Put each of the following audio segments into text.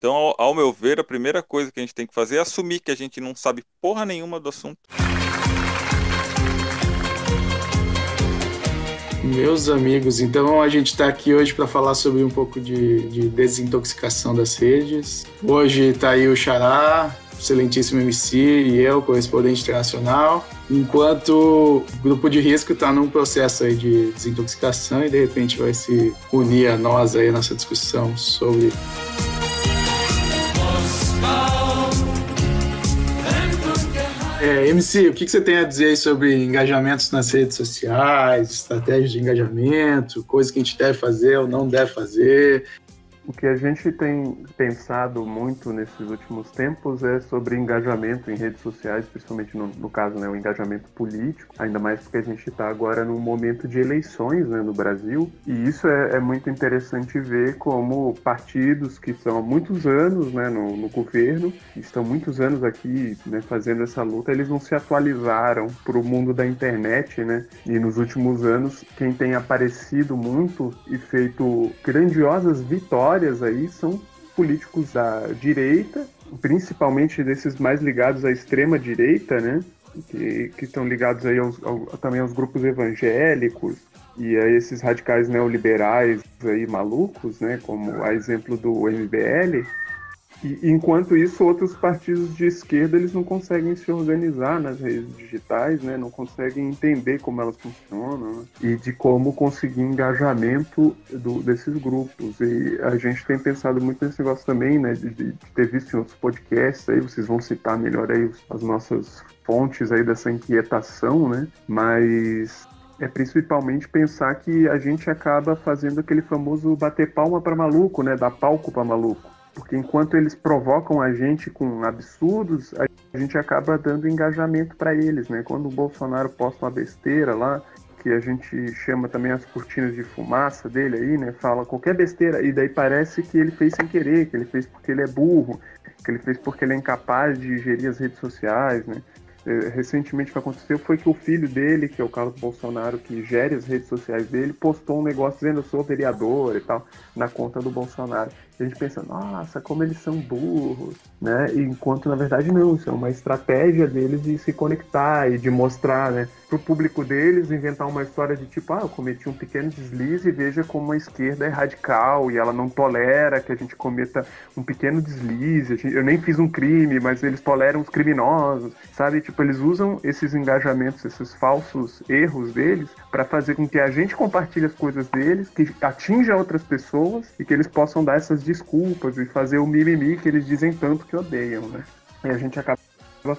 Então, ao, ao meu ver, a primeira coisa que a gente tem que fazer é assumir que a gente não sabe porra nenhuma do assunto. Meus amigos, então a gente está aqui hoje para falar sobre um pouco de, de, desintoxicação das redes. Hoje está aí o Xará, excelentíssimo MC e eu, correspondente internacional, enquanto o grupo de risco está num processo aí de desintoxicação e de repente vai se unir a nós aí nessa discussão sobre É, MC, o que você tem a dizer sobre engajamentos nas redes sociais, estratégias de engajamento, coisas que a gente deve fazer ou não deve fazer? O que a gente tem pensado muito nesses últimos tempos é sobre engajamento em redes sociais, principalmente no, no caso, né, o engajamento político, ainda mais porque a gente está agora num momento de eleições né, no Brasil, e isso é, é, muito interessante ver como partidos que estão há muitos anos né, no, no governo, estão muitos anos aqui né, fazendo essa luta, eles não se atualizaram para o mundo da internet, né, e nos últimos anos, quem tem aparecido muito e feito grandiosas vitórias vitórias aí são políticos da direita, principalmente desses mais ligados à extrema direita, né? Que, que estão ligados aí aos, ao, também aos grupos evangélicos e a esses radicais neoliberais aí malucos, né? Como a exemplo do MBL, e, enquanto isso, outros partidos de esquerda eles não conseguem se organizar nas redes digitais, né? não conseguem entender como elas funcionam né? e de como conseguir engajamento do, desses grupos. E a gente tem pensado muito nesse negócio também, né? de, de ter visto em outros podcasts, aí vocês vão citar melhor aí as nossas fontes aí dessa inquietação, né? mas é principalmente pensar que a gente acaba fazendo aquele famoso bater palma para maluco, né? Dar palco para maluco. Porque enquanto eles provocam a gente com absurdos, a gente acaba dando engajamento para eles, né? Quando o Bolsonaro posta uma besteira lá, que a gente chama também as cortinas de fumaça dele aí, né? Fala qualquer besteira e daí parece que ele fez sem querer, que ele fez porque ele é burro, que ele fez porque ele é incapaz de gerir as redes sociais, né? É, recentemente o que aconteceu foi que o filho dele, que é o Carlos Bolsonaro, que gere as redes sociais dele, postou um negócio dizendo eu sou vereador e tal, na conta do Bolsonaro a gente pensa, nossa, como eles são burros, né? Enquanto na verdade não, isso é uma estratégia deles de se conectar e de mostrar, né? Pro público deles, inventar uma história de tipo, ah, eu cometi um pequeno deslize e veja como a esquerda é radical e ela não tolera que a gente cometa um pequeno deslize. Eu nem fiz um crime, mas eles toleram os criminosos, sabe? Tipo, eles usam esses engajamentos, esses falsos erros deles para fazer com que a gente compartilhe as coisas deles, que atinja outras pessoas e que eles possam dar essas desculpas e fazer o mimimi que eles dizem tanto que odeiam, né? E a gente acaba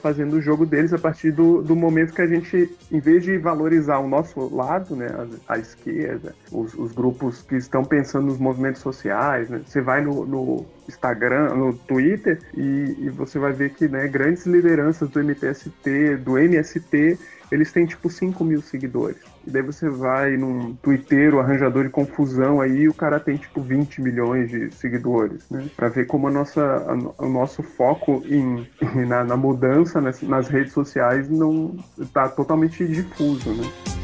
fazendo o jogo deles a partir do, do momento que a gente, em vez de valorizar o nosso lado, né, a, a esquerda, os, os, grupos que estão pensando nos movimentos sociais, né, você vai no, no Instagram, no Twitter e, e, você vai ver que né, grandes lideranças do MTST, do MST, eles têm tipo 5 mil seguidores. E daí você vai num Twitter, arranjador de confusão aí, o cara tem tipo 20 milhões de seguidores, né? Pra ver como a nossa, a, o nosso foco em, na, na mudança nas, nas redes sociais não tá totalmente difuso, né?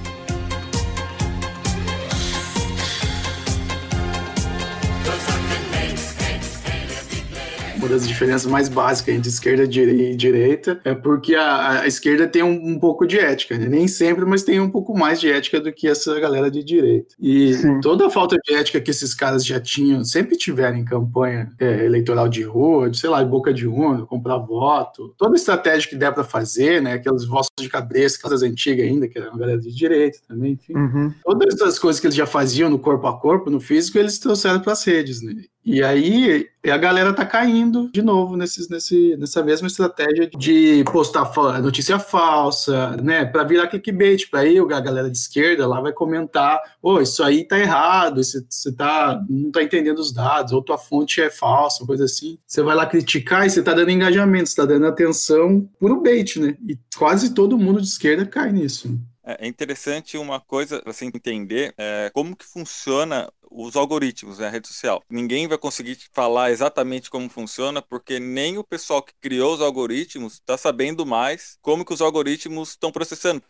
Uma das diferenças mais básicas entre esquerda e direita é porque a, a esquerda tem um, um, pouco de ética, né? nem sempre, mas tem um pouco mais de ética do que essa galera de direita. E Sim. toda a falta de ética que esses caras já tinham, sempre tiveram em campanha é, eleitoral de rua, de, sei lá, de boca de urna, comprar voto, toda estratégia que der para fazer, né? Aquelas vozes de cabeça, aquelas antigas ainda, que era uma galera de direita também, enfim. Uhum. Todas essas coisas que eles já faziam no corpo a corpo, no físico, eles trouxeram para as redes, né? E aí a galera tá caindo de novo nesses, nesse, nessa mesma estratégia de postar notícia falsa, né? Para virar clickbait. Para aí a galera de esquerda lá vai comentar: ô, oh, isso aí tá errado, você, tá, não tá entendendo os dados, ou tua fonte é falsa, coisa assim. Você vai lá criticar e você tá dando engajamento, você tá dando atenção por bait, né? E quase todo mundo de esquerda cai nisso. É, é interessante uma coisa você entender é, como que funciona os algoritmos, né, a rede social. Ninguém vai conseguir falar exatamente como funciona, porque nem o pessoal que criou os algoritmos está sabendo mais como que os algoritmos estão processando.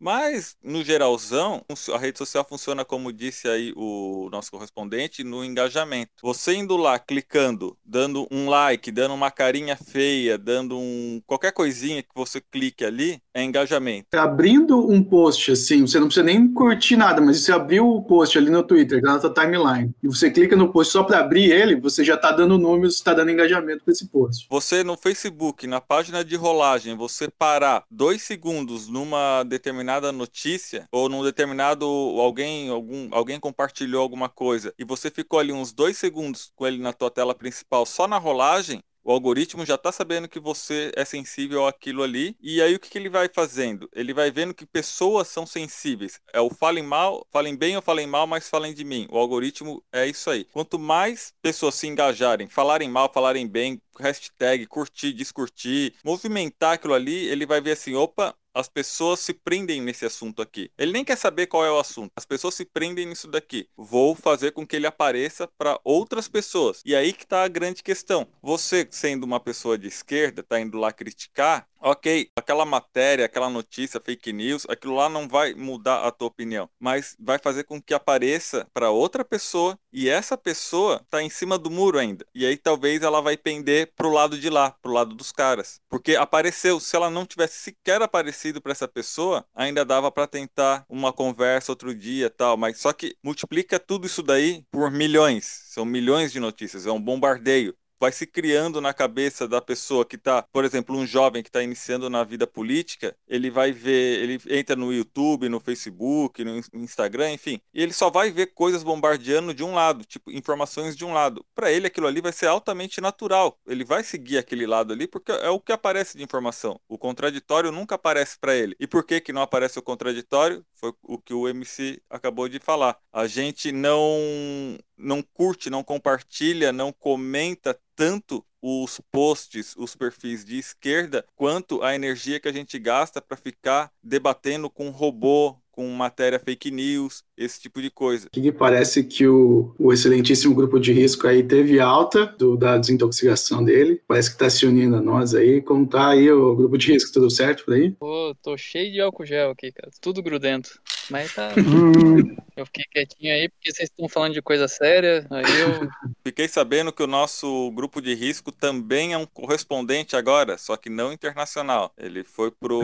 Mas, no geralzão, a rede social funciona como disse aí o nosso correspondente, no engajamento. Você indo lá, clicando, dando um like, dando uma carinha feia, dando um qualquer coisinha que você clique ali, é engajamento. Abrindo um post assim, você não precisa nem curtir nada, mas você abriu o post ali no Twitter, na sua timeline, e você clica no post só para abrir ele, você já está dando números, está dando engajamento para esse post. Você no Facebook, na página de rolagem, você parar dois segundos numa determinada notícia ou num determinado alguém algum alguém compartilhou alguma coisa e você ficou ali uns dois segundos com ele na tua tela principal só na rolagem o algoritmo já está sabendo que você é sensível àquilo ali, e aí o que, que, ele vai fazendo? Ele vai vendo que pessoas são sensíveis. É o falem mal, falem bem ou falem mal, mas falem de mim. O algoritmo é isso aí. Quanto mais pessoas se engajarem, falarem mal, falarem bem, hashtag, curtir, descurtir, movimentar aquilo ali, ele vai ver assim, opa, as pessoas se prendem nesse assunto aqui. Ele nem quer saber qual é o assunto. As pessoas se prendem nisso daqui. Vou fazer com que ele apareça para outras pessoas. E aí que está a grande questão. Você, sendo uma pessoa de esquerda, está indo lá criticar, ok, aquela matéria, aquela notícia, fake news, aquilo lá não vai mudar a tua opinião, mas vai fazer com que apareça para outra pessoa e essa pessoa está em cima do muro ainda. E aí talvez ela vai pender pro lado de lá, pro lado dos caras, porque apareceu. Se ela não tivesse sequer aparecido para essa pessoa, ainda dava para tentar uma conversa outro dia, tal. Mas só que multiplica tudo isso daí por milhões. São milhões de notícias, é um bombardeio vai se criando na cabeça da pessoa que está, por exemplo, um jovem que está iniciando na vida política, ele vai ver, ele entra no YouTube, no Facebook, no Instagram, enfim, e ele só vai ver coisas bombardeando de um lado, tipo, informações de um lado. Para ele, aquilo ali vai ser altamente natural. Ele vai seguir aquele lado ali porque é o que aparece de informação. O contraditório nunca aparece para ele. E por que que não aparece o contraditório? Foi o que o MC acabou de falar. A gente não não curte, não compartilha, não comenta tanto os posts, os perfis de esquerda, quanto a energia que a gente gasta para ficar debatendo com robô, com matéria fake news, esse tipo de coisa. Que parece que o, o excelentíssimo grupo de risco aí teve alta do, da desintoxicação dele. Parece que está se unindo a nós aí. Como tá aí o grupo de risco? Tudo certo por aí? Pô, tô cheio de álcool gel aqui, cara. Tudo grudento. Mas tá. Eu fiquei quietinho aí porque vocês estão falando de coisa séria. Aí eu. Fiquei sabendo que o nosso grupo de risco também é um correspondente agora, só que não internacional. Ele foi pro.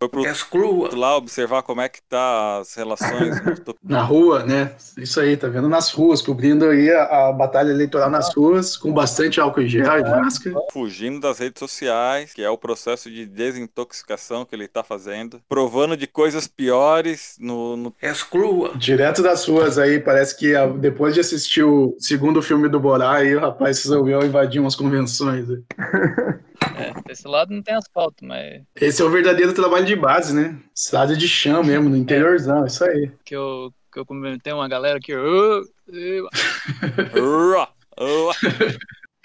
Foi pro Escrua. lá observar como é que tá as relações. Na rua, né? Isso aí, tá vendo nas ruas, cobrindo aí a, a batalha eleitoral nas ruas, com bastante álcool em gel e máscara. Fugindo das redes sociais, que é o processo de desintoxicação que ele tá fazendo. Provando de coisas piores no, no... Exclua. Direto das ruas aí, parece que ah, depois de assistir o segundo filme do Borá, aí o rapaz resolveu invadir umas convenções. É, desse lado não tem asfalto, mas. Esse é o verdadeiro trabalho de base, né? Cidade de chão mesmo, no interiorzão, isso aí. Que eu, que eu comentei uma galera que.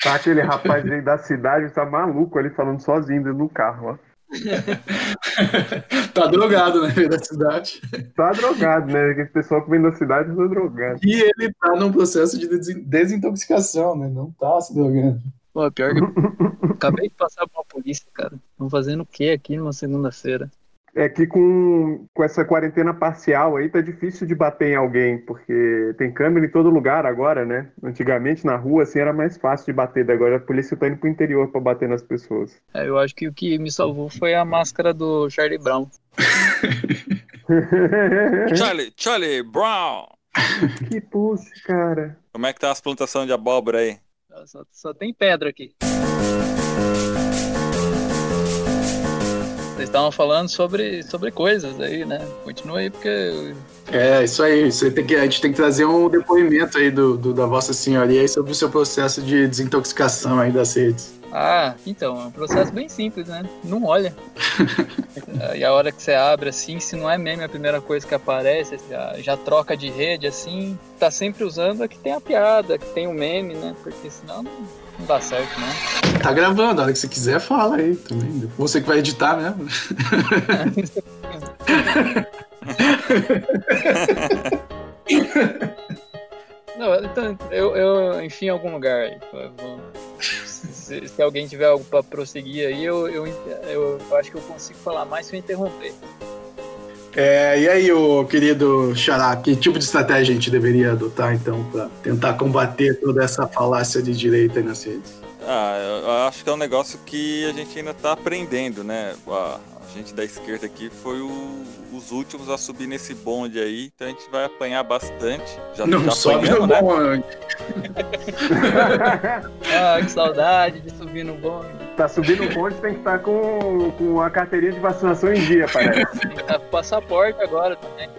Tá aquele rapaz aí da cidade, tá maluco ali falando sozinho no carro, ó. tá drogado, né? Da cidade. Tá drogado, né? Aquele pessoal que vem da cidade tá drogado. E ele tá num processo de desintoxicação, né? Não tá se drogando. Pô, pior que eu acabei de passar por uma polícia, cara. Estão fazendo o que aqui numa segunda-feira? É que com, com essa quarentena parcial aí tá difícil de bater em alguém, porque tem câmera em todo lugar agora, né? Antigamente na rua assim era mais fácil de bater, agora a polícia tá indo pro interior para bater nas pessoas. É, eu acho que o que me salvou foi a máscara do Charlie Brown. Charlie, Charlie Brown! Que puxa, cara. Como é que tá as plantações de abóbora aí? Só, só tem pedra aqui. Vocês estavam falando sobre, sobre coisas aí, né? Continua aí, porque. É, isso aí. Você tem que, a gente tem que trazer um depoimento aí do, do da Vossa Senhoria sobre o seu processo de desintoxicação aí das redes. Ah, então, é um processo bem simples, né? Não olha. e a hora que você abre assim, se não é meme a primeira coisa que aparece, já, já troca de rede assim, tá sempre usando a que tem a piada, que tem o meme, né? Porque senão não, não dá certo, né? Tá gravando, a hora que você quiser, fala aí também. Você que vai editar mesmo. Não, então, eu, eu enfim, em algum lugar aí. Se, se, alguém tiver algo para prosseguir aí, eu, eu, eu, eu, acho que eu consigo falar mais se eu interromper. É, e aí, o querido Xará, que tipo de estratégia a gente deveria adotar, então, para tentar combater toda essa falácia de direita nas redes? Ah, eu acho que é um negócio que a gente ainda está aprendendo, né? A, a, gente da esquerda aqui foi o, os últimos a subir nesse bonde aí, então a gente vai apanhar bastante. Já, não já sobe no né? bonde. ah, que saudade de subir no bonde. Tá subindo o bonde, tem que estar tá com, com a carteirinha de vacinação em dia, parece. Tem que estar tá com passaporte agora também.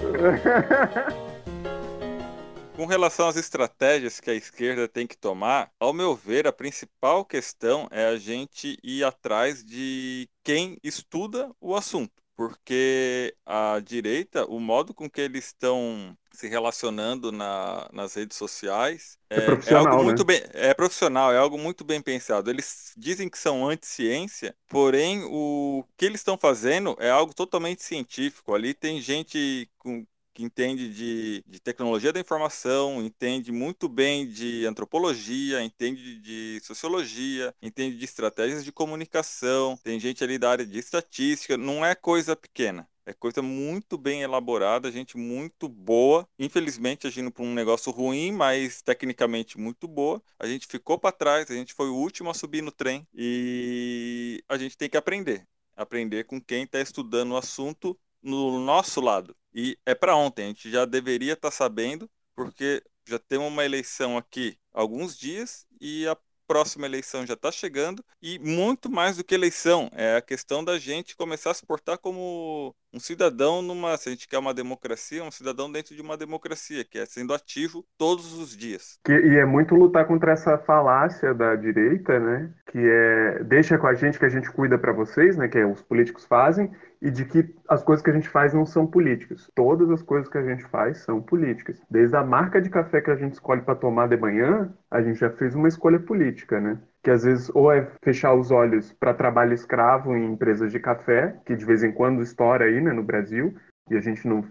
Com relação às estratégias que a esquerda tem que tomar, ao meu ver, a principal questão é a gente ir atrás de quem estuda o assunto porque a direita, o modo com que eles estão se relacionando na, nas redes sociais é, é, é algo muito né? bem é profissional, é algo muito bem pensado. Eles dizem que são anti-ciência, porém o que eles estão fazendo é algo totalmente científico. Ali tem gente com, que entende de, de, tecnologia da informação, entende muito bem de antropologia, entende de sociologia, entende de estratégias de comunicação, tem gente ali da área de estatística, não é coisa pequena. É coisa muito bem elaborada, gente muito boa. Infelizmente, agindo para um negócio ruim, mas tecnicamente muito boa. A gente ficou para trás, a gente foi o último a subir no trem e a gente tem que aprender. Aprender com quem está estudando o assunto no nosso lado. E é para ontem, a gente já deveria estar tá sabendo, porque já temos uma eleição aqui há alguns dias e a próxima eleição já está chegando. E muito mais do que eleição é a questão da gente começar a se portar como um cidadão numa se a gente quer uma democracia um cidadão dentro de uma democracia que é sendo ativo todos os dias que, e é muito lutar contra essa falácia da direita né que é deixa com a gente que a gente cuida para vocês né que é, os políticos fazem e de que as coisas que a gente faz não são políticas. Todas as coisas que a gente faz são políticas. Desde a marca de café que a gente escolhe para tomar de manhã, a gente já fez uma escolha política, né? Que às vezes ou é fechar os olhos para trabalho escravo em empresas de café, que de vez em quando estoura aí, né, no Brasil, e a gente não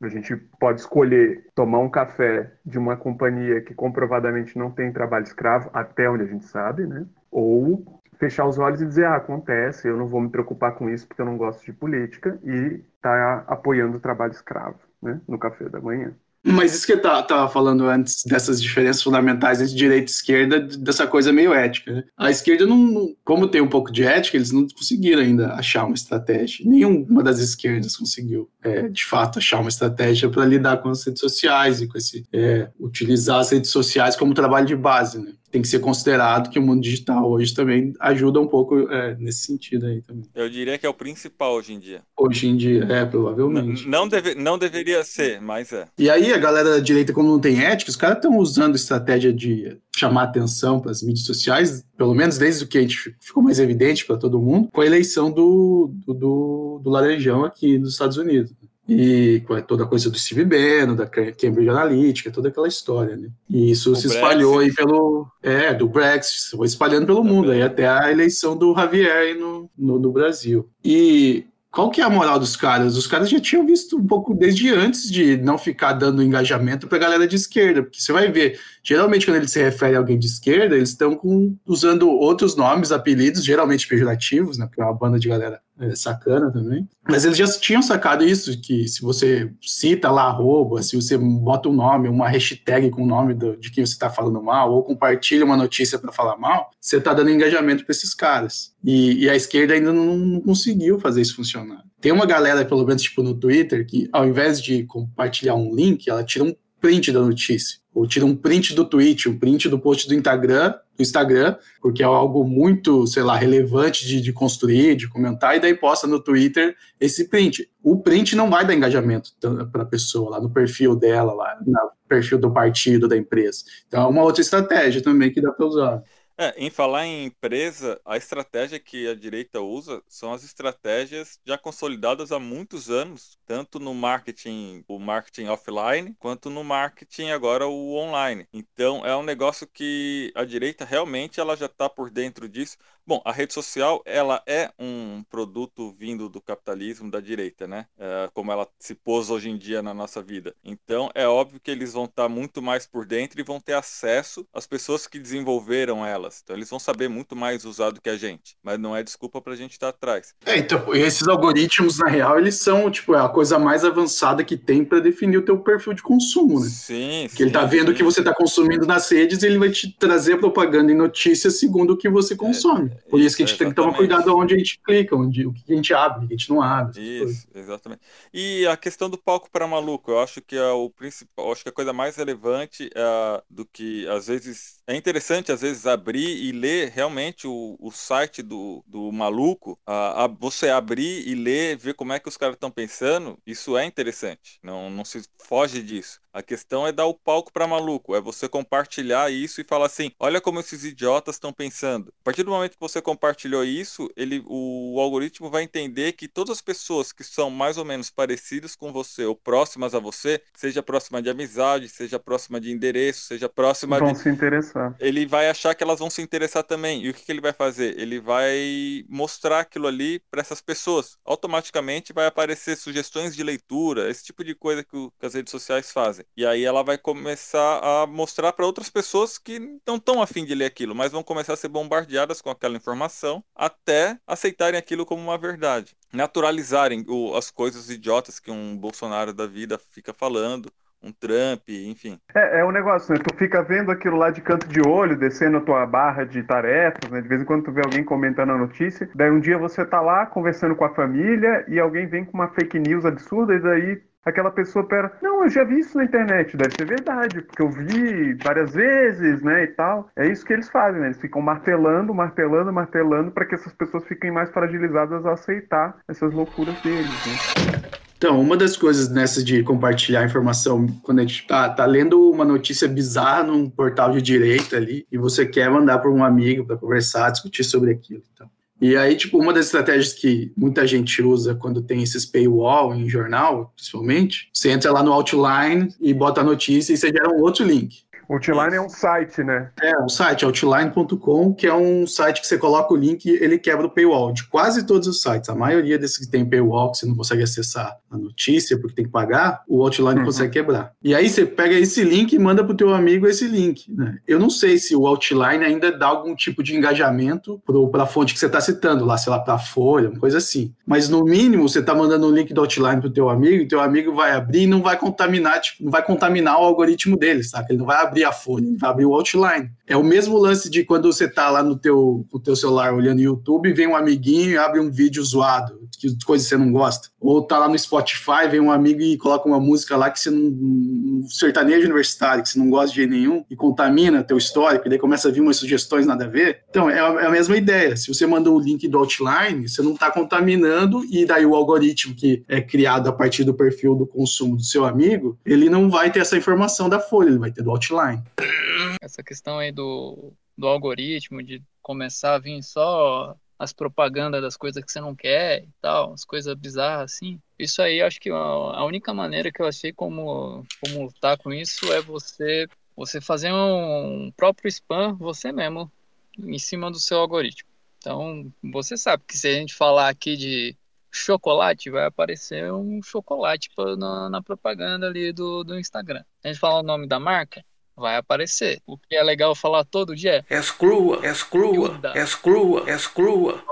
a gente pode escolher tomar um café de uma companhia que comprovadamente não tem trabalho escravo até onde a gente sabe, né? Ou fechar os olhos e dizer, ah, acontece, eu não vou me preocupar com isso porque eu não gosto de política e tá apoiando o trabalho escravo, né, no café da manhã. Mas isso que eu estava falando antes, dessas diferenças fundamentais entre direita e esquerda, dessa coisa meio ética. Né? A esquerda, não, como tem um pouco de ética, eles não conseguiram ainda achar uma estratégia. Nenhuma das esquerdas conseguiu, é, de fato, achar uma estratégia para lidar com as redes sociais e com esse, é, utilizar as redes sociais como trabalho de base. Né? Tem que ser considerado que o mundo digital hoje também ajuda um pouco é, nesse sentido aí também. Eu diria que é o principal hoje em dia. Hoje em dia, é, provavelmente. N não, deve, não deveria ser, mas é. E aí a galera da direita, como não tem ética, os caras estão usando estratégia de chamar atenção para as mídias sociais, pelo menos desde o que a gente ficou mais evidente para todo mundo, com a eleição do, do, do, do Laranjão aqui nos Estados Unidos e com toda a coisa do Steve Bannon, da Cambridge Analytica, toda aquela história, né? E isso o se espalhou Brexit. aí pelo... É, do Brexit, foi espalhando pelo mundo, aí até a eleição do Javier no, no, no Brasil. E qual que é a moral dos caras? Os caras já tinham visto um pouco desde antes de não ficar dando engajamento para a galera de esquerda, porque você vai ver, geralmente quando eles se referem a alguém de esquerda, eles estão usando outros nomes, apelidos, geralmente pejorativos, né? Porque é uma banda de galera sacana também. Mas eles já tinham sacado isso, que se você cita lá arroba, se você bota um nome, uma hashtag com o nome do, de quem você está falando mal, ou compartilha uma notícia para falar mal, você está dando engajamento para esses caras. E, e, a esquerda ainda não, não, conseguiu fazer isso funcionar. Tem uma galera, pelo menos tipo no Twitter, que ao invés de compartilhar um link, ela tira um print da notícia ou tira um print do tweet, um print do post do Instagram, do Instagram, porque é algo muito, sei lá, relevante de, de construir, de comentar, e daí posta no Twitter esse print. O print não vai dar engajamento para a pessoa lá no perfil dela, lá no perfil do partido, da empresa. Então é uma outra estratégia também que dá para usar. É, em falar em empresa, a estratégia que a direita usa são as estratégias já consolidadas há muitos anos, tanto no marketing, o marketing offline, quanto no marketing agora o online. Então é um negócio que a direita realmente ela já está por dentro disso. Bom, a rede social ela é um produto vindo do capitalismo da direita, né? É, como ela se pôs hoje em dia na nossa vida. Então é óbvio que eles vão estar tá muito mais por dentro e vão ter acesso às pessoas que desenvolveram ela delas. Então eles vão saber muito mais usar do que a gente. Mas não é desculpa pra gente estar atrás. É, então, esses algoritmos, na real, eles são, tipo, é a coisa mais avançada que tem para definir o teu perfil de consumo, né? Sim, Porque ele tá vendo o que você tá consumindo nas redes e ele vai te trazer propaganda e notícias segundo o que você consome. É, Por isso que a gente é, tem que tomar cuidado onde a gente clica, onde, o que a gente abre, o que a gente não abre. Isso, exatamente. E a questão do palco para maluco, eu acho que é o principal, acho que a coisa mais relevante é do que às vezes é interessante às vezes abrir e ler realmente o, o site do, do maluco, a, a, você abrir e ler, ver como é que os caras estão pensando, isso é interessante. Não, não se foge disso. A questão é dar o palco para maluco, é você compartilhar isso e falar assim: olha como esses idiotas estão pensando. A partir do momento que você compartilhou isso, ele, o, algoritmo vai entender que todas as pessoas que são mais ou menos parecidas com você ou próximas a você, seja próxima de amizade, seja próxima de endereço, seja próxima vão de. se interessar. Ele vai achar que elas vão se interessar também. E o que, que ele vai fazer? Ele vai mostrar aquilo ali para essas pessoas. Automaticamente vai aparecer sugestões de leitura, esse tipo de coisa que, o, que as redes sociais fazem. E aí ela vai começar a mostrar para outras pessoas que não estão afim de ler aquilo, mas vão começar a ser bombardeadas com aquela informação até aceitarem aquilo como uma verdade. Naturalizarem o, as coisas idiotas que um Bolsonaro da vida fica falando, um Trump, enfim. É, é um negócio, né? Tu fica vendo aquilo lá de canto de olho, descendo a tua barra de tarefas, né? De vez em quando tu vê alguém comentando a notícia, daí um dia você tá lá conversando com a família e alguém vem com uma fake news absurda e daí aquela pessoa pera, não, eu já vi isso na internet, deve ser verdade, porque eu vi várias vezes, né, e tal. É isso que eles fazem, né? Eles ficam martelando, martelando, martelando para que essas pessoas fiquem mais fragilizadas a aceitar essas loucuras deles, né? Então, uma das coisas nessa de compartilhar informação, quando a gente tá, tá lendo uma notícia bizarra num portal de direita ali, e você quer mandar para um amigo para conversar, discutir sobre aquilo. Então. E aí, tipo, uma das estratégias que muita gente usa quando tem esses paywall em jornal, principalmente, você entra lá no Outline e bota a notícia e você gera um outro link. Outline é um site, né? É, um site, outline.com, que é um site que você coloca o link e ele quebra o paywall de quase todos os sites. A maioria desses que tem paywall, que você não consegue acessar a notícia porque tem que pagar, o Outline uhum. consegue quebrar. E aí você pega esse link e manda pro teu amigo esse link. Né? Eu não sei se o Outline ainda dá algum tipo de engajamento para a fonte que você está citando, lá, sei lá, para a Folha, uma coisa assim. Mas no mínimo você está mandando um link do Outline pro teu amigo e teu amigo vai abrir e não vai contaminar, tipo, não vai contaminar o algoritmo dele, sabe? Ele não vai abrir abrir a folha, ele vai abrir o outline. É o mesmo lance de quando você tá lá no teu, no teu celular olhando YouTube, vem um amiguinho e abre um vídeo zoado, que coisas você não gosta. Ou tá lá no Spotify, vem um amigo e coloca uma música lá que você não. um sertanejo universitário, que você não gosta de jeito nenhum, e contamina teu histórico, e daí começa a vir umas sugestões nada a ver. Então, é a, é a mesma ideia. Se você mandou o link do outline, você não tá contaminando, e daí o algoritmo que é criado a partir do perfil do consumo do seu amigo, ele não vai ter essa informação da folha, ele vai ter do outline. Essa questão aí do, do algoritmo, de começar a vir só as propagandas das coisas que você não quer e tal, as coisas bizarras assim. Isso aí, acho que a única maneira que eu achei como, como lutar com isso é você você fazer um próprio spam você mesmo em cima do seu algoritmo. Então, você sabe que se a gente falar aqui de chocolate, vai aparecer um chocolate na, na propaganda ali do, do Instagram. A gente falar o nome da marca, vai aparecer. O que é legal falar todo dia é exclua, exclua, exclua, exclua.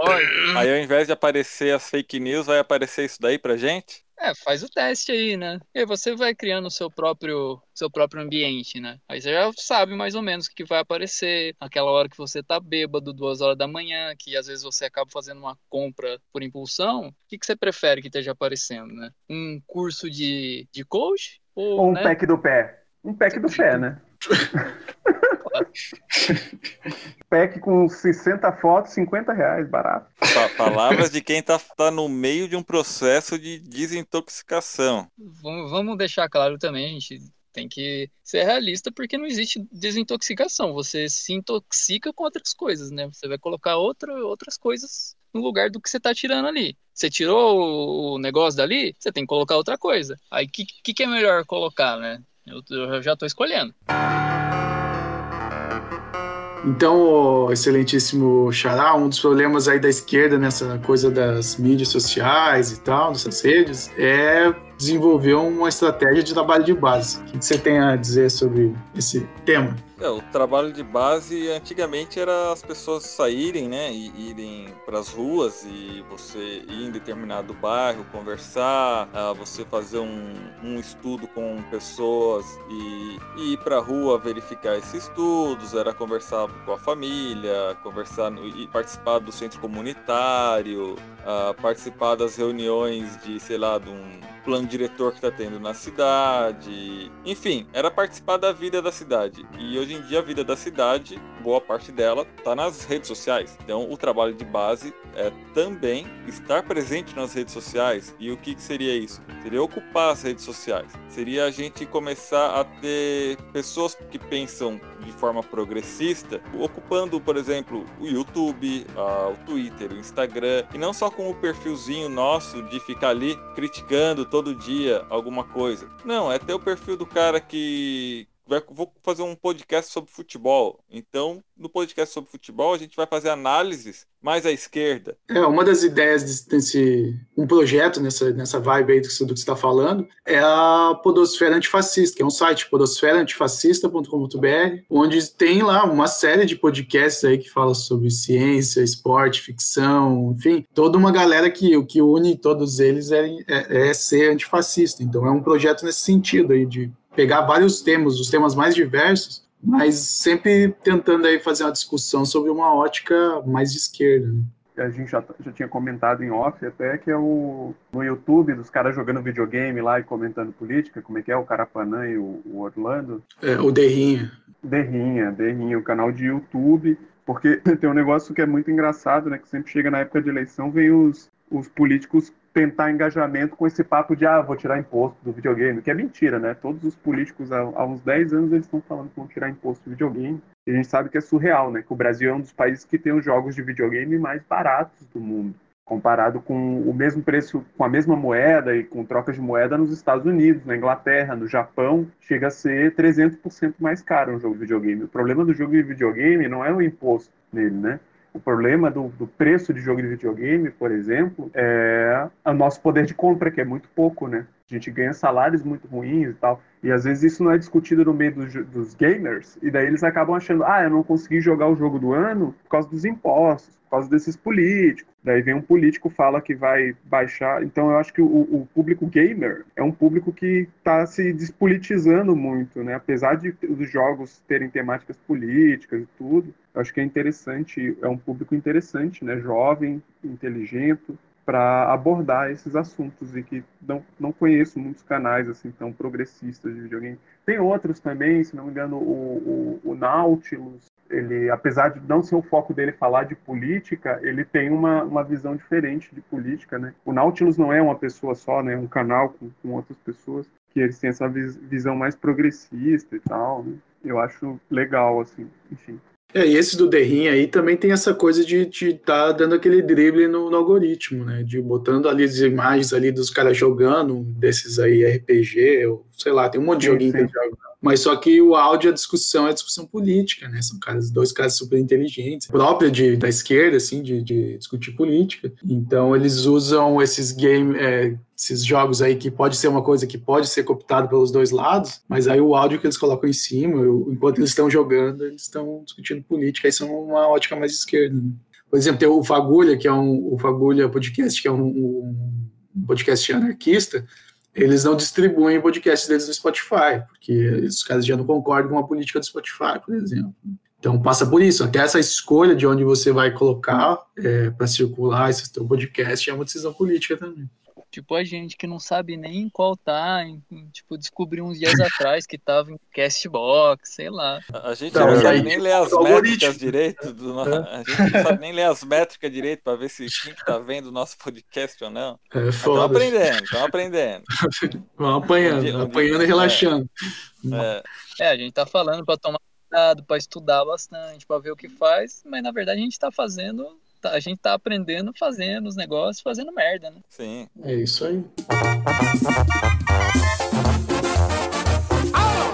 Aí ao invés de aparecer as fake news, vai aparecer isso daí pra gente? É, faz o teste aí, né? E aí você vai criando o seu próprio, seu próprio ambiente, né? Aí você já sabe mais ou menos o que vai aparecer. Aquela hora que você tá bêbado, duas horas da manhã, que às vezes você acaba fazendo uma compra por impulsão. O que, que você prefere que esteja aparecendo, né? Um curso de, de coach? Ou, ou um né? pack do pé? Um pack do pé, né? Pack com 60 fotos, 50 reais, barato. Palavras de quem tá, tá no meio de um processo de desintoxicação. Vamos deixar claro também, a gente tem que ser realista porque não existe desintoxicação. Você se intoxica com outras coisas, né? Você vai colocar outra, outras coisas no lugar do que você tá tirando ali. Você tirou o negócio dali, você tem que colocar outra coisa. Aí o que, que, que é melhor colocar, né? Eu, eu já estou escolhendo. Então, excelentíssimo Xará, um dos problemas aí da esquerda nessa coisa das mídias sociais e tal, dessas redes, é desenvolveu uma estratégia de trabalho de base. O que você tem a dizer sobre esse tema? É, o trabalho de base antigamente era as pessoas saírem, né, e irem para as ruas e você ir em determinado bairro conversar, uh, você fazer um, um, estudo com pessoas e, e ir para a rua verificar esses estudos, era conversar com a família, conversar e participar do centro comunitário, uh, participar das reuniões de, sei lá, de um plano diretor que está tendo na cidade, enfim, era participar da vida da cidade. E hoje em dia a vida da cidade, boa parte dela está nas redes sociais. Então o trabalho de base é também estar presente nas redes sociais. E o que, que seria isso? Seria ocupar as redes sociais. Seria a gente começar a ter pessoas que pensam de forma progressista, ocupando, por exemplo, o YouTube, o Twitter, o Instagram, e não só com o perfilzinho nosso de ficar ali criticando todo dia alguma coisa. Não, é ter o perfil do cara que vai, vou fazer um podcast sobre futebol. Então, no podcast sobre futebol, a gente vai fazer análises mais à esquerda. É, uma das ideias desse um projeto nessa, nessa vibe aí do, que você está falando é a Podosfera Antifascista, que é um site podosferaantifascista.com.br, onde tem lá uma série de podcasts aí que fala sobre ciência, esporte, ficção, enfim, toda uma galera que o que une todos eles é, é, é ser antifascista. Então é um projeto nesse sentido aí de pegar vários temas, os temas mais diversos, mas sempre tentando aí fazer uma discussão sobre uma ótica mais de esquerda. Né? A gente já, já tinha comentado em off até que é o no YouTube dos caras jogando videogame lá e comentando política, como é que é o Carapanã e o, o Orlando? É, o Derrinha. Derrinha, Derrinha, o canal de YouTube, porque tem um negócio que é muito engraçado, né, que sempre chega na época de eleição, vem os, os políticos tentar engajamento com esse papo de, ah, vou tirar imposto do videogame, que é mentira, né? Todos os políticos, há, há uns 10 anos, eles estão falando que vão tirar imposto do videogame. E a gente sabe que é surreal, né? Que o Brasil é um dos países que tem os jogos de videogame mais baratos do mundo. Comparado com o mesmo preço, com a mesma moeda e com trocas de moeda nos Estados Unidos, na Inglaterra, no Japão, chega a ser 300% mais caro um jogo de videogame. O problema do jogo de videogame não é o imposto nele, né? O problema do, do, preço de jogo de videogame, por exemplo, é o nosso poder de compra, que é muito pouco, né? A gente ganha salários muito ruins e tal. E às vezes isso não é discutido no meio dos, dos gamers, e daí eles acabam achando, ah, eu não consegui jogar o jogo do ano por causa dos impostos, por causa desses políticos. Daí vem um político fala que vai baixar. Então eu acho que o, o público gamer é um público que está se despolitizando muito, né? Apesar de os jogos terem temáticas políticas e tudo, eu acho que é interessante, é um público interessante, né? Jovem, inteligente, para abordar esses assuntos e que não, não conheço muitos canais assim tão progressistas de videogame. Tem outros também, se não me engano, o, o, o Nautilus, ele, apesar de não ser o foco dele falar de política, ele tem uma, uma visão diferente de política, né? O Nautilus não é uma pessoa só, né? É um canal com, com outras pessoas que eles têm essa visão mais progressista e tal, né? Eu acho legal, assim, enfim. É, e esse do Derrin aí também tem essa coisa de estar tá dando aquele drible no, no, algoritmo, né? De botando ali as imagens ali dos caras jogando, desses aí RPG, ou sei lá, tem um monte de joguinho que joga. Mas só que o áudio, a discussão é discussão política, né? São caras, dois caras super inteligentes, própria de, da esquerda, assim, de, de discutir política. Então eles usam esses game, é, esses jogos aí que pode ser uma coisa que pode ser cooptado pelos dois lados, mas aí o áudio que eles colocam em cima, enquanto eles estão jogando, eles estão discutindo política, aí são uma ótica mais esquerda. Né? Por exemplo, tem o Fagulha, que é um o Fagulha Podcast, que é um, um podcast anarquista, eles não distribuem podcast deles no Spotify, porque os caras já não concordam com a política do Spotify, por exemplo. Então passa por isso, até essa escolha de onde você vai colocar é, para circular esse teu podcast é uma decisão política também. Tipo, a gente que não sabe nem qual tá, em, tipo, descobri uns dias atrás que tava em Castbox, sei lá. A gente não, não sabe nem ler as métricas direito, do, a gente não sabe nem ler as métricas direito para ver se quem tá vendo o nosso podcast ou não. É Estamos aprendendo, estamos aprendendo. Vamos apanhando, um dia, apanhando e relaxando. É. é, a gente tá falando para tomar cuidado, para estudar bastante, para ver o que faz, mas na verdade a gente tá fazendo Tá, a gente tá aprendendo fazendo os negócios, fazendo merda, né? Sim. É isso aí.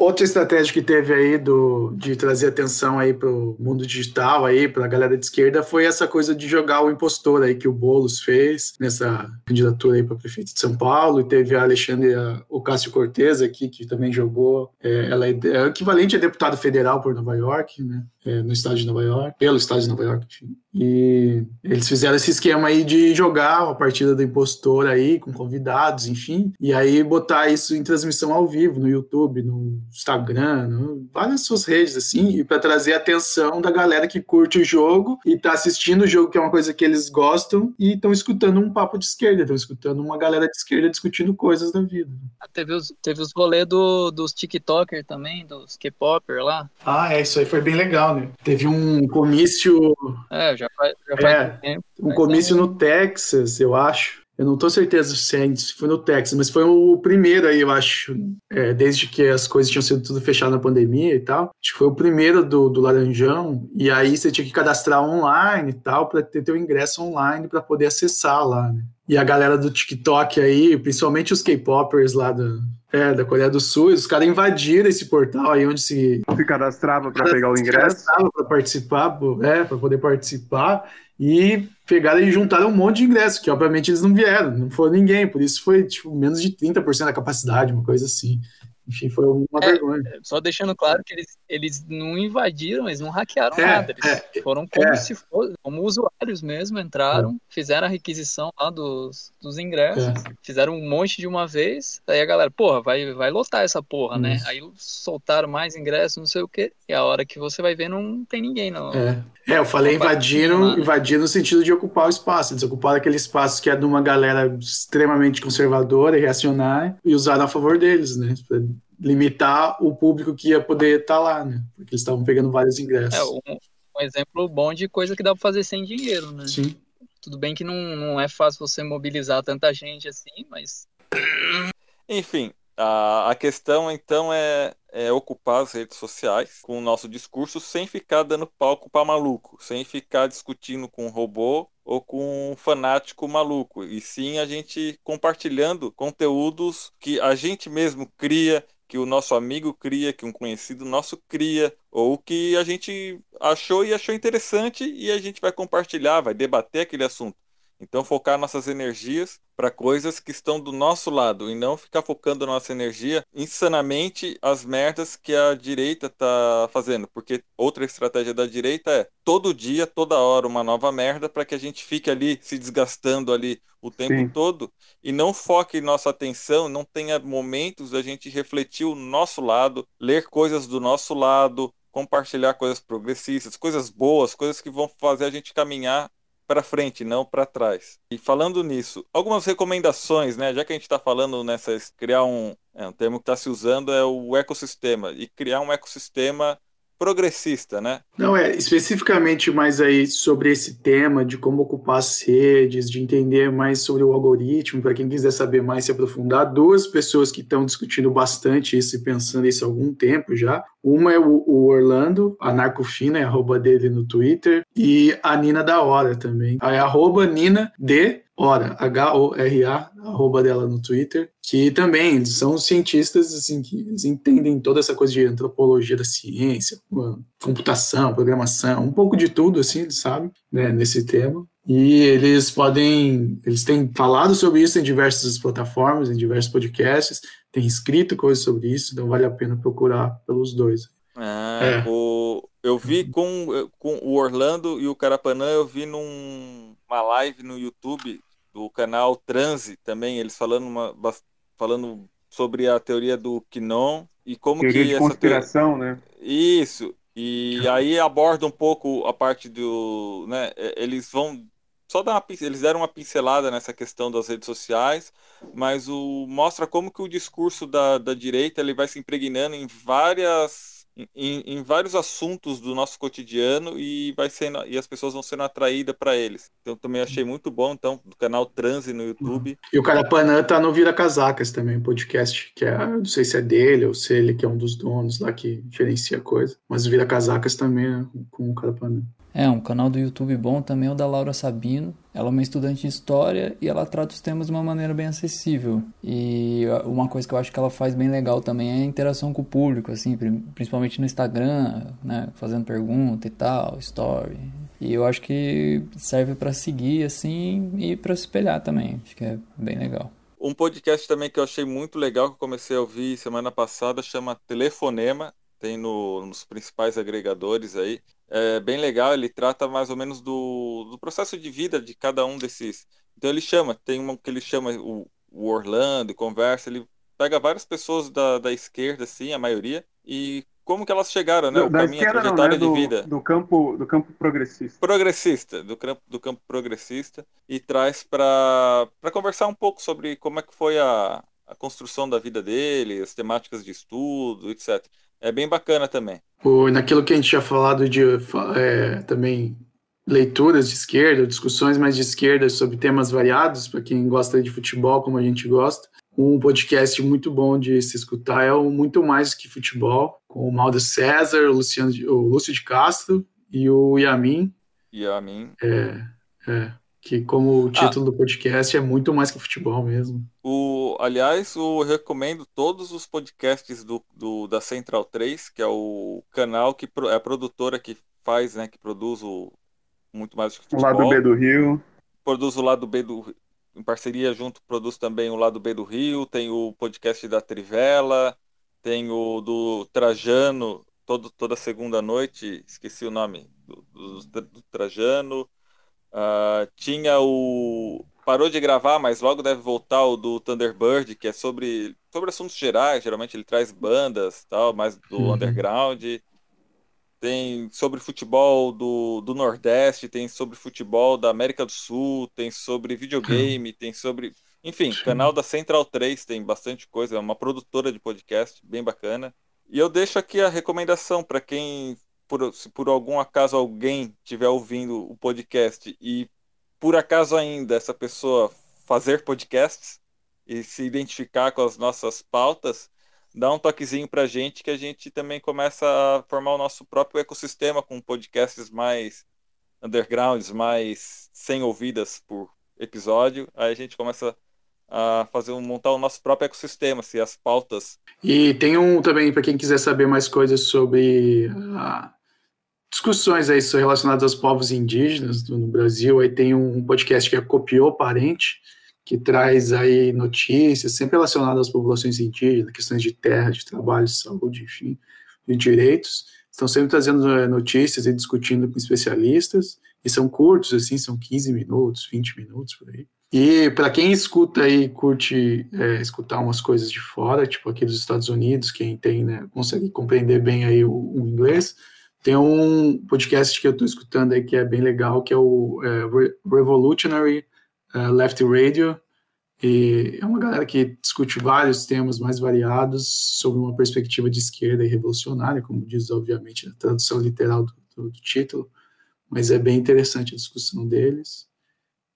Outra estratégia que teve aí do, de trazer atenção aí para o mundo digital aí para a galera de esquerda foi essa coisa de jogar o impostor aí que o Bolos fez nessa candidatura aí para prefeito de São Paulo e teve a Alexandre o Cássio Cortez aqui que também jogou é, ela é, é equivalente a deputado federal por Nova York né é, no estado de Nova York pelo estado de Nova York enfim e eles fizeram esse esquema aí de jogar a partida do impostor aí, com convidados, enfim, e aí botar isso em transmissão ao vivo, no YouTube, no Instagram, no, várias suas redes, assim, e para trazer a atenção da galera que curte o jogo e tá assistindo o jogo, que é uma coisa que eles gostam, e estão escutando um papo de esquerda, estão escutando uma galera de esquerda discutindo coisas da vida. Ah, teve os, teve os rolês do, dos TikTokers também, dos K-Popper lá. Ah, é, isso aí foi bem legal, né? Teve um comício. É, já faz, já faz é, tempo. Um comício é... no Texas, eu acho. Eu não tô certeza se foi no Texas, mas foi o primeiro aí, eu acho, é, desde que as coisas tinham sido tudo fechado na pandemia e tal. Acho que foi o primeiro do, do Laranjão. E aí você tinha que cadastrar online e tal, para ter teu ingresso online para poder acessar lá, né? E a galera do TikTok aí, principalmente os K-popers lá do, é, da Coreia do Sul, os caras invadiram esse portal aí onde se. Se cadastrava para pegar o ingresso. Se cadastrava para participar, é, para poder participar. E pegaram e juntaram um monte de ingressos, que obviamente eles não vieram, não foi ninguém, por isso foi tipo, menos de 30% da capacidade, uma coisa assim. Enfim, foi uma é, vergonha. Só deixando claro que eles, eles não invadiram, eles não hackearam é, nada. Eles é, foram como é. se fosse, como usuários mesmo, entraram, é. fizeram a requisição lá dos, dos ingressos, é. fizeram um monte de uma vez, aí a galera, porra, vai, vai lotar essa porra, né? Aí soltaram mais ingressos, não sei o quê, e a hora que você vai ver não tem ninguém, não. É, eu falei invadiram, invadiram no sentido de ocupar o espaço, eles ocuparam aquele espaço que é de uma galera extremamente conservadora e reacionária e usaram a favor deles, né? limitar o público que ia poder estar tá lá, né? Porque eles estavam pegando vários ingressos. É, um, um, exemplo bom de coisa que dá para fazer sem dinheiro, né? Sim. Tudo bem que não, não é fácil você mobilizar tanta gente assim, mas. Enfim, a, a questão então é, é ocupar as redes sociais com o nosso discurso sem ficar dando palco para maluco, sem ficar discutindo com robô ou com um fanático maluco, e sim a gente compartilhando conteúdos que a gente mesmo cria, que o nosso amigo cria, que um conhecido nosso cria, ou que a gente achou e achou interessante e a gente vai compartilhar, vai debater aquele assunto. Então, focar nossas energias para coisas que estão do nosso lado e não ficar focando nossa energia insanamente as merdas que a direita está fazendo. Porque outra estratégia da direita é todo dia, toda hora, uma nova merda para que a gente fique ali se desgastando ali o tempo Sim. todo e não foque nossa atenção, não tenha momentos da gente refletir o nosso lado, ler coisas do nosso lado, compartilhar coisas progressistas, coisas boas, coisas que vão fazer a gente caminhar para frente, não para trás. E falando nisso, algumas recomendações, né? Já que a gente está falando nessa criar um, é, um termo que está se usando é o ecossistema e criar um ecossistema progressista, né? Não, é especificamente mais aí sobre esse tema de como ocupar as redes, de entender mais sobre o algoritmo, para quem quiser saber mais, se aprofundar, duas pessoas que estão discutindo bastante isso e pensando isso há algum tempo já. Uma é o, Orlando, anarcofina, é arroba dele no Twitter, e a Nina da Hora também. É arroba Nina D Hora, H-O-R-A, arroba dela no Twitter, que também são cientistas, assim, que eles entendem toda essa coisa de antropologia da ciência, computação, programação, um pouco de tudo, assim, eles sabem, né, nesse tema. E eles podem, eles têm falado sobre isso em diversas plataformas, em diversos podcasts, têm escrito coisas sobre isso, então vale a pena procurar pelos dois. Ah, é. o, eu vi com, com o Orlando e o Carapanã, eu vi numa live no YouTube do canal Transe também, eles falando, uma, falando sobre a teoria do Quinon e como teoria que de essa conspiração, teoria... né? Isso. E aí aborda um pouco a parte do, né, eles vão só dar uma, eles deram uma pincelada nessa questão das redes sociais, mas o mostra como que o discurso da, da direita ele vai se impregnando em várias em, em, vários assuntos do nosso cotidiano e vai sendo e as pessoas vão sendo atraídas para eles. Então também achei muito bom, então, do canal Transe no YouTube. E o Carapanã tá no Vira Casacas também, podcast, que é, não sei se é dele ou se ele que é um dos donos lá que gerencia a coisa, mas Vira Casacas também é com o Carapanã. É, um canal do YouTube bom também é o da Laura Sabino. Ela é uma estudante de história e ela trata os temas de uma maneira bem acessível. E uma coisa que eu acho que ela faz bem legal também é a interação com o público, assim, principalmente no Instagram, né, fazendo pergunta e tal, story. E eu acho que serve para seguir assim e para se espelhar também. Acho que é bem legal. Um podcast também que eu achei muito legal que eu comecei a ouvir semana passada chama Telefonema tem no, nos principais agregadores aí. É bem legal, ele trata mais ou menos do, do processo de vida de cada um desses. Então ele chama, tem um que ele chama o, o Orlando, conversa, ele pega várias pessoas da, da esquerda, assim, a maioria, e como que elas chegaram, né? Do, o caminho, a trajetória não, né? do, de vida. Do campo, do campo progressista. Progressista, do campo, do campo progressista, e traz para conversar um pouco sobre como é que foi a, a construção da vida dele, as temáticas de estudo, etc é bem bacana também. O, naquilo que a gente tinha falado de é, também leituras de esquerda, discussões mais de esquerda sobre temas variados, para quem gosta de futebol, como a gente gosta. Um podcast muito bom de se escutar é o Muito Mais Que Futebol, com o Maldo César, o, Luciano, o Lúcio de Castro e o Yamin. Yamin. É, é que como o ah. título ah, do podcast é muito mais que futebol mesmo. O, aliás, eu recomendo todos os podcasts do, do, da Central 3, que é o canal que é a produtora que faz, né, que produz o muito mais que futebol. O lado B do Rio. Produz o lado B do em parceria junto produz também o lado B do Rio, tem o podcast da Trivela, tem o do Trajano, todo, toda segunda noite, esqueci o nome do, do, do Trajano. Uh, tinha o. Parou de gravar, mas logo deve voltar o do Thunderbird, que é sobre, sobre assuntos gerais. Geralmente ele traz bandas, tal, mais do uhum. underground. Tem sobre futebol do, do Nordeste, tem sobre futebol da América do Sul, tem sobre videogame, uhum. tem sobre. Enfim, canal da Central 3 tem bastante coisa, é uma produtora de podcast bem bacana. E eu deixo aqui a recomendação para quem por, se por algum acaso alguém estiver ouvindo o podcast e por acaso ainda essa pessoa fazer podcasts e se identificar com as nossas pautas, dá um toquezinho para a gente que a gente também começa a formar o nosso próprio ecossistema com podcasts mais undergrounds, mais sem ouvidas por episódio. Aí a gente começa a fazer montar o nosso próprio ecossistema, se as pautas. E tem um também para quem quiser saber mais coisas sobre a discussões aí relacionadas aos povos indígenas no Brasil. Aí tem um podcast que é Copiou Parente, que traz aí notícias sempre relacionadas às populações indígenas, questões de terra, de trabalho, de saúde, enfim, de direitos. Estão sempre trazendo eh, notícias e discutindo com especialistas, e são curtos, assim, são 15 minutos, 20 minutos por aí. E para quem escuta aí, curte é, escutar umas coisas de fora, tipo aqui dos Estados Unidos, quem tem, né, consegue compreender bem aí o, o inglês, tem um podcast que eu estou escutando aí que é bem legal, que é o é, Revolutionary é, Left Radio. E é uma galera que discute vários temas mais variados sobre uma perspectiva de esquerda e revolucionária, como diz, obviamente, a tradução literal do, do, do título. Mas é bem interessante a discussão deles.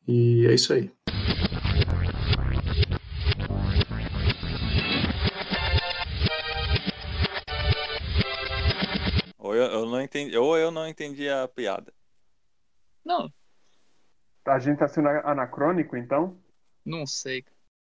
E é isso aí. Entendi, ou eu não entendi a piada. Não. A gente tá sendo anacrônico, então? Não sei.